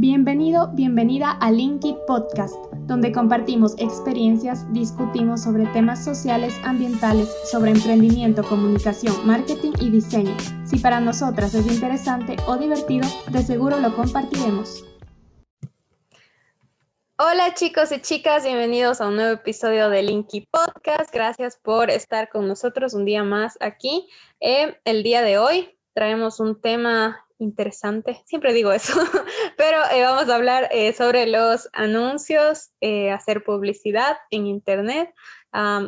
Bienvenido, bienvenida a Linky Podcast, donde compartimos experiencias, discutimos sobre temas sociales, ambientales, sobre emprendimiento, comunicación, marketing y diseño. Si para nosotras es interesante o divertido, de seguro lo compartiremos. Hola chicos y chicas, bienvenidos a un nuevo episodio de Linky Podcast. Gracias por estar con nosotros un día más aquí. Eh, el día de hoy traemos un tema interesante, siempre digo eso, pero eh, vamos a hablar eh, sobre los anuncios, eh, hacer publicidad en Internet,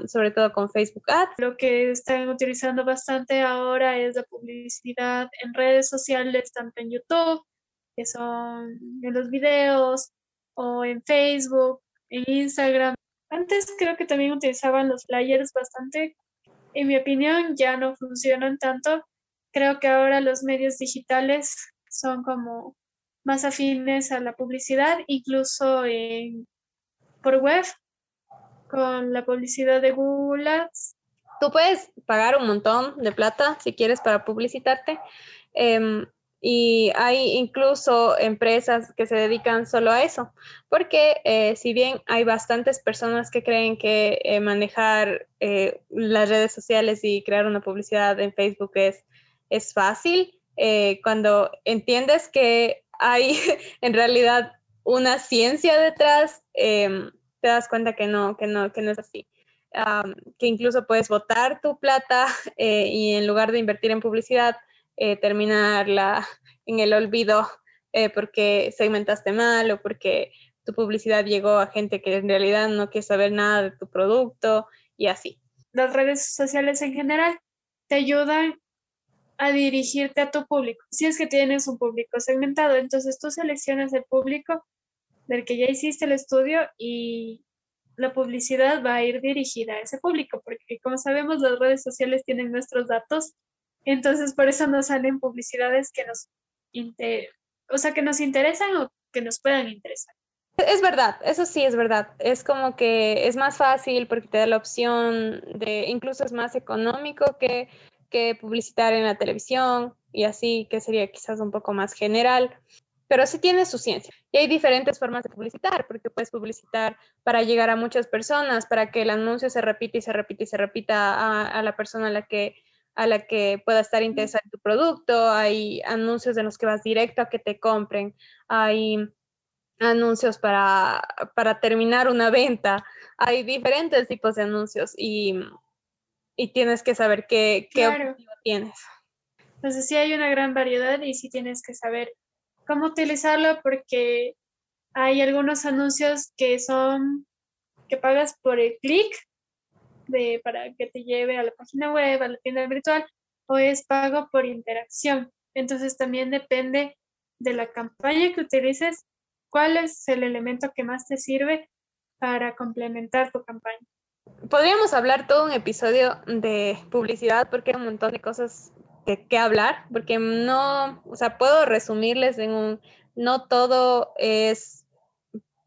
sobre todo con Facebook Ads. Lo que están utilizando bastante ahora es la publicidad en redes sociales, tanto en YouTube, que son en los videos, o en Facebook, en Instagram. Antes creo que también utilizaban los flyers bastante. En mi opinión ya no funcionan tanto Creo que ahora los medios digitales son como más afines a la publicidad, incluso por web, con la publicidad de Google. Tú puedes pagar un montón de plata si quieres para publicitarte. Em, y hay incluso empresas que se dedican solo a eso, porque eh, si bien hay bastantes personas que creen que eh, manejar eh, las redes sociales y crear una publicidad en Facebook es es fácil eh, cuando entiendes que hay en realidad una ciencia detrás, em, te das cuenta que no, que no, que no es así. que incluso puedes botar tu plata eh, y en lugar de invertir en publicidad, eh, terminarla en el olvido porque segmentaste mal o porque tu publicidad llegó a gente que en realidad no quiere saber nada de tu producto y así. Las redes sociales en general te ayudan a dirigirte a tu público. Si es que tienes un público segmentado, entonces tú seleccionas el público del que ya hiciste el estudio y la publicidad va a ir dirigida a ese público, porque como sabemos las redes sociales tienen nuestros datos, entonces por eso nos salen publicidades que nos, o sea, que nos interesan o que nos puedan interesar. Es verdad, eso sí es verdad. Es como que es más fácil porque te da la opción de, incluso es más económico que que publicitar en la televisión y así, que sería quizás un poco más general, pero sí tiene su ciencia. Y hay diferentes formas de publicitar, porque puedes publicitar para llegar a muchas personas, para que el anuncio se repita y se repita y se repita a, la persona a la que a la que pueda estar interesada en tu producto, hay anuncios en los que vas directo a que te compren, hay anuncios para, para terminar una venta, hay diferentes tipos de anuncios y y tienes que saber qué, qué objetivo tienes. Entonces sí hay una gran variedad y sí tienes que saber cómo utilizarlo porque hay algunos anuncios que son que pagas por el clic de para que te lleve a la página web, a la tienda virtual o es pago por interacción. Entonces también depende de la campaña que utilices, cuál es el elemento que más te sirve para complementar tu campaña podríamos hablar todo un episodio de publicidad porque hay un montón de cosas de qué hablar, porque no, o sea, puedo resumirles en un, no todo es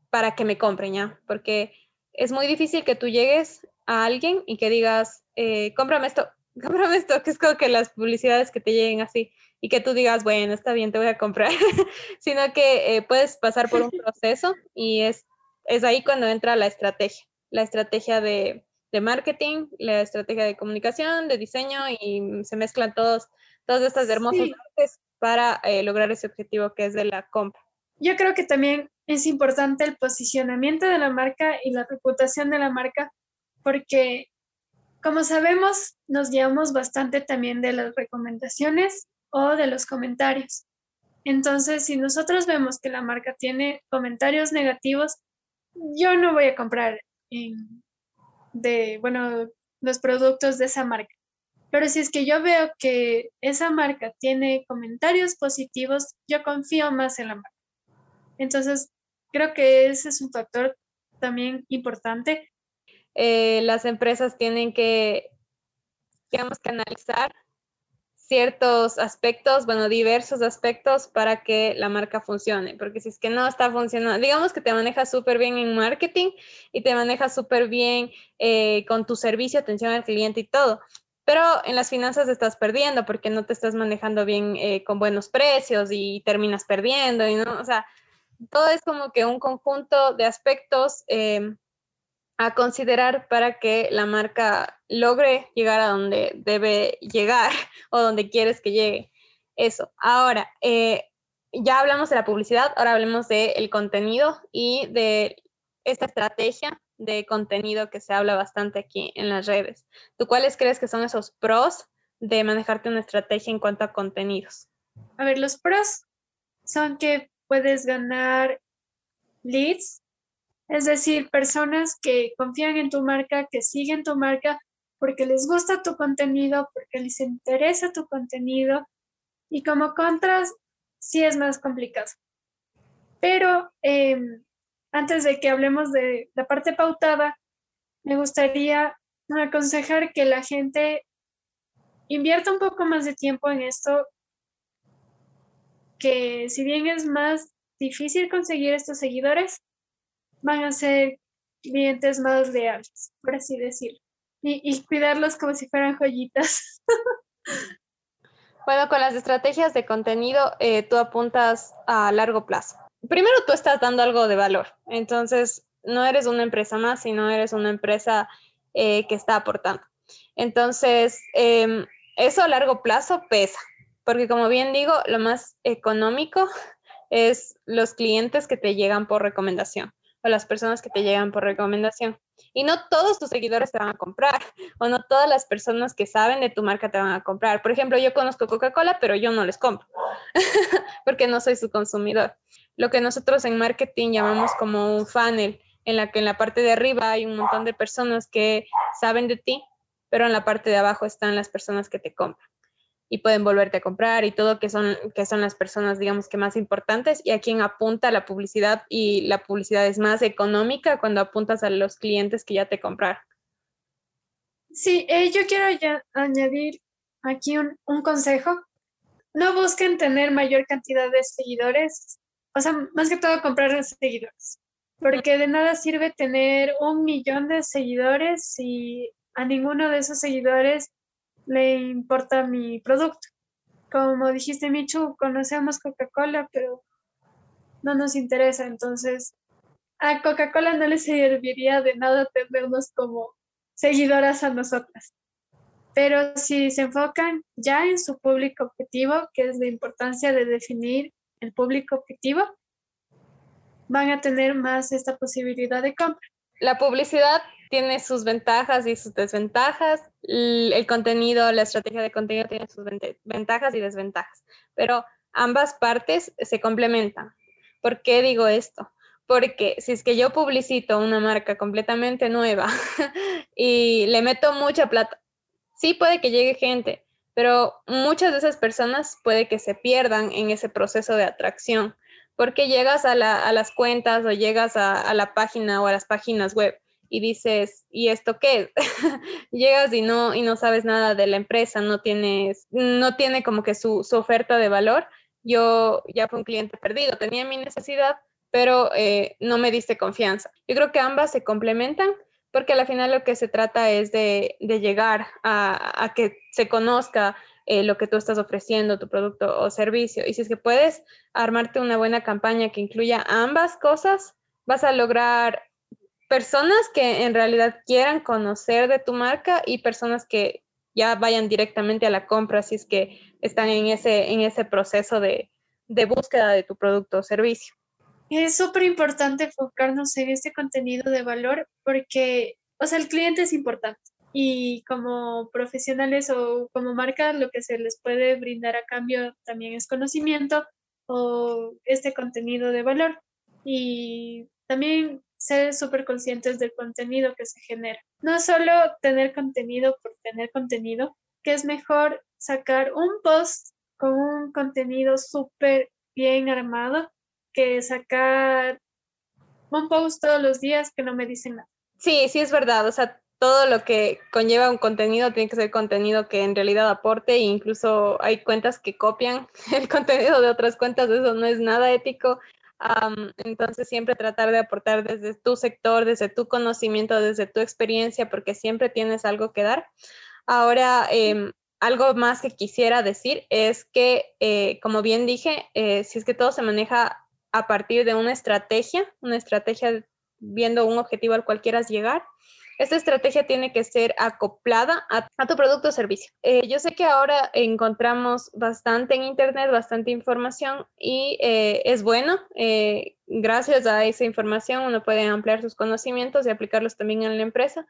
para que me compren ya, porque es muy difícil que tú llegues a alguien y que digas, eh, cómprame esto, cómprame esto, que es como que las publicidades que te lleguen así y que tú digas, bueno, está bien, te voy a comprar, sino que eh, puedes pasar por un proceso y es, es ahí cuando entra la estrategia la estrategia de, marketing, la estrategia de comunicación, de diseño y se mezclan todos, todas estas hermosas partes para eh, lograr ese objetivo que es de la compra. Yo creo que también es importante el posicionamiento de la marca y la reputación de la marca porque, como sabemos, nos guiamos bastante también de las recomendaciones o de los comentarios. Entonces, si nosotros vemos que la marca tiene comentarios negativos, yo no voy a comprar de, bueno, los productos de esa marca. Pero si es que yo veo que esa marca tiene comentarios positivos, yo confío más en la marca. Entonces, creo que ese es un factor también importante. Eh, las empresas tienen que, digamos, que analizar ciertos aspectos, bueno, diversos aspectos para que la marca funcione, porque si es que no está funcionando, digamos que te manejas súper bien en marketing y te manejas súper bien eh, con tu servicio, atención al cliente y todo, pero en las finanzas estás perdiendo porque no te estás manejando bien eh, con buenos precios y terminas perdiendo y no, o sea, todo es como que un conjunto de aspectos em, a considerar para que la marca logre llegar a donde debe llegar o donde quieres que llegue. Eso. Ahora, eh, ya hablamos de la publicidad, ahora hablemos del contenido y de esta estrategia de contenido que se habla bastante aquí en las redes. ¿Tú cuáles crees que son esos pros de manejarte una estrategia en cuanto a contenidos? A ver, los pros son que puedes ganar leads, es decir, personas que confían en tu marca, que siguen tu marca porque les gusta tu contenido, porque les interesa tu contenido y como contras sí es más complicado. Pero em, antes de que hablemos de la parte pautada, me gustaría aconsejar que la gente invierta un poco más de tiempo en esto, que si bien es más difícil conseguir estos seguidores, van a ser clientes más leales, por así decirlo, y, cuidarlos como si fueran joyitas. Bueno, con las estrategias de contenido, eh, tú apuntas a largo plazo. Primero, tú estás dando algo de valor. Entonces, no eres una empresa más, sino eres una empresa eh, que está aportando. Entonces, em, eso a largo plazo pesa, porque como bien digo, lo más económico es los clientes que te llegan por recomendación o las personas que te llegan por recomendación. Y no todos tus seguidores te van a comprar o no todas las personas que saben de tu marca te van a comprar. Por ejemplo, yo conozco Coca-Cola, pero yo no les compro porque no soy su consumidor. Lo que nosotros en marketing llamamos como un funnel, en la que en la parte de arriba hay un montón de personas que saben de ti, pero en la parte de abajo están las personas que te compran y pueden volverte a comprar y todo que son, que son las personas, digamos que más importantes y a quien apunta la publicidad y la publicidad es más económica cuando apuntas a los clientes que ya te compraron. Sí, eh, yo quiero añadir aquí un, un consejo. No busquen tener mayor cantidad de seguidores, o sea, más que todo comprar seguidores, porque de nada sirve tener un millón de seguidores si a ninguno de esos seguidores le importa mi producto. Como dijiste, Michu, conocemos Coca-Cola, pero no nos interesa. Entonces, a Coca-Cola no le serviría de nada tenernos como seguidoras a nosotras. Pero si se enfocan ya en su público objetivo, que es la importancia de definir el público objetivo, van a tener más esta posibilidad de compra. La publicidad tiene sus ventajas y sus desventajas. El contenido, la estrategia de contenido tiene sus ventajas y desventajas, pero ambas partes se complementan. ¿Por qué digo esto? Porque si es que yo publicito una marca completamente nueva y le meto mucha plata, sí puede que llegue gente, pero muchas de esas personas puede que se pierdan en ese proceso de atracción, porque llegas a, las cuentas o llegas a la página o a las páginas web y dices, ¿y esto qué Llegas y no, y no sabes nada de la empresa, no tienes, no tiene como que su, oferta de valor. Yo ya fui un cliente perdido, tenía mi necesidad, pero eh, no me diste confianza. Yo creo que ambas se complementan porque al final lo que se trata es de, llegar a, que se conozca eh, lo que tú estás ofreciendo, tu producto o servicio. Y si es que puedes armarte una buena campaña que incluya ambas cosas, vas a lograr personas que en realidad quieran conocer de tu marca y personas que ya vayan directamente a la compra si es que están en ese, en ese proceso de, de búsqueda de tu producto o servicio. Es súper importante enfocarnos en este contenido de valor porque, o sea, el cliente es importante y como profesionales o como marca lo que se les puede brindar a cambio también es conocimiento o este contenido de valor. Y también ser súper conscientes del contenido que se genera. No solo tener contenido por tener contenido, que es mejor sacar un post con un contenido súper bien armado que sacar un post todos los días que no me dicen nada. Sí, sí es verdad. O sea, todo lo que conlleva un contenido tiene que ser contenido que en realidad aporte e incluso hay cuentas que copian el contenido de otras cuentas, eso no es nada ético entonces, siempre tratar de aportar desde tu sector, desde tu conocimiento, desde tu experiencia, porque siempre tienes algo que dar. Ahora, em, algo más que quisiera decir es que, eh, como bien dije, eh, si es que todo se maneja a partir de una estrategia, una estrategia viendo un objetivo al cual quieras llegar. Esta estrategia tiene que ser acoplada a, tu producto o servicio. Eh, yo sé que ahora encontramos bastante en Internet, bastante información y eh, es bueno. Eh, gracias a esa información uno puede ampliar sus conocimientos y aplicarlos también en la empresa.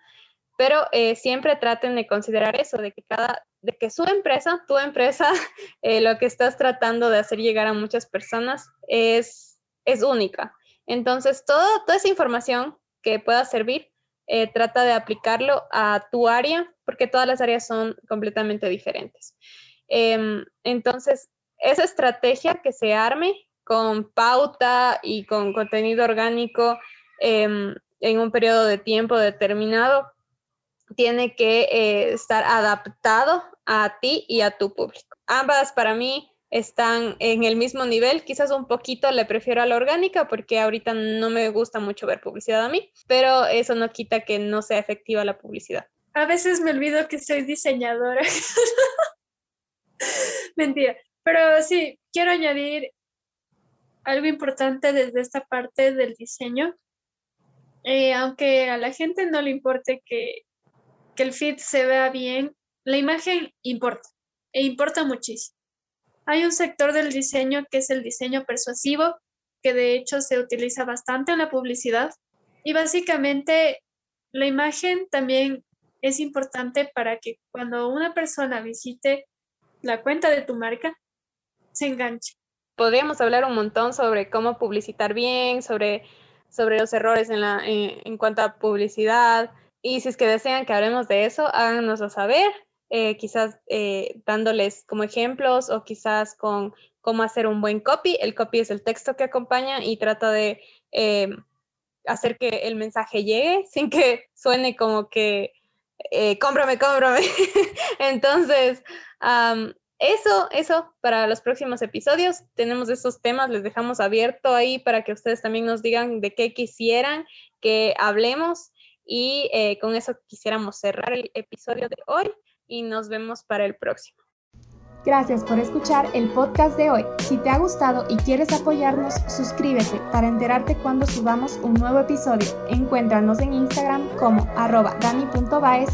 Pero siempre traten de considerar eso, de que cada, de que su empresa, tu empresa, lo que estás tratando de hacer llegar a muchas personas es, es única. Entonces, toda esa información que pueda servir eh, trata de aplicarlo a tu área, porque todas las áreas son completamente diferentes. Em, entonces, esa estrategia que se arme con pauta y con contenido orgánico em, en un periodo de tiempo determinado, tiene que eh, estar adaptado a ti y a tu público. Ambas para mí están en el mismo nivel. Quizás un poquito le prefiero a la orgánica porque ahorita no me gusta mucho ver publicidad a mí, pero eso no quita que no sea efectiva la publicidad. A veces me olvido que soy diseñadora. Mentira. Pero sí, quiero añadir algo importante desde esta parte del diseño. Eh, aunque a la gente no le importe que, que el feed se vea bien, la imagen importa, e importa muchísimo. Hay un sector del diseño que es el diseño persuasivo, que de hecho se utiliza bastante en la publicidad. Y básicamente la imagen también es importante para que cuando una persona visite la cuenta de tu marca, se enganche. Podríamos hablar un montón sobre cómo publicitar bien, sobre, sobre los errores en, la, en cuanto a publicidad. Y si es que desean que hablemos de eso, háganoslo saber. Eh, quizás eh, dándoles como ejemplos o quizás con cómo hacer un buen copy. El copy es el texto que acompaña y trata de eh, hacer que el mensaje llegue sin que suene como que cómprame, cómprame. Entonces, eso, eso para los próximos episodios. Tenemos esos temas, les dejamos abierto ahí para que ustedes también nos digan de qué quisieran que hablemos. Y con eso quisiéramos cerrar el episodio de hoy y nos vemos para el próximo. Gracias por escuchar el podcast de hoy. Si te ha gustado y quieres apoyarnos, suscríbete para enterarte cuando subamos un nuevo episodio. Encuéntranos en Instagram como arroba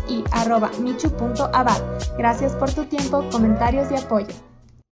y arroba michu.abad. Gracias por tu tiempo, comentarios y apoyo.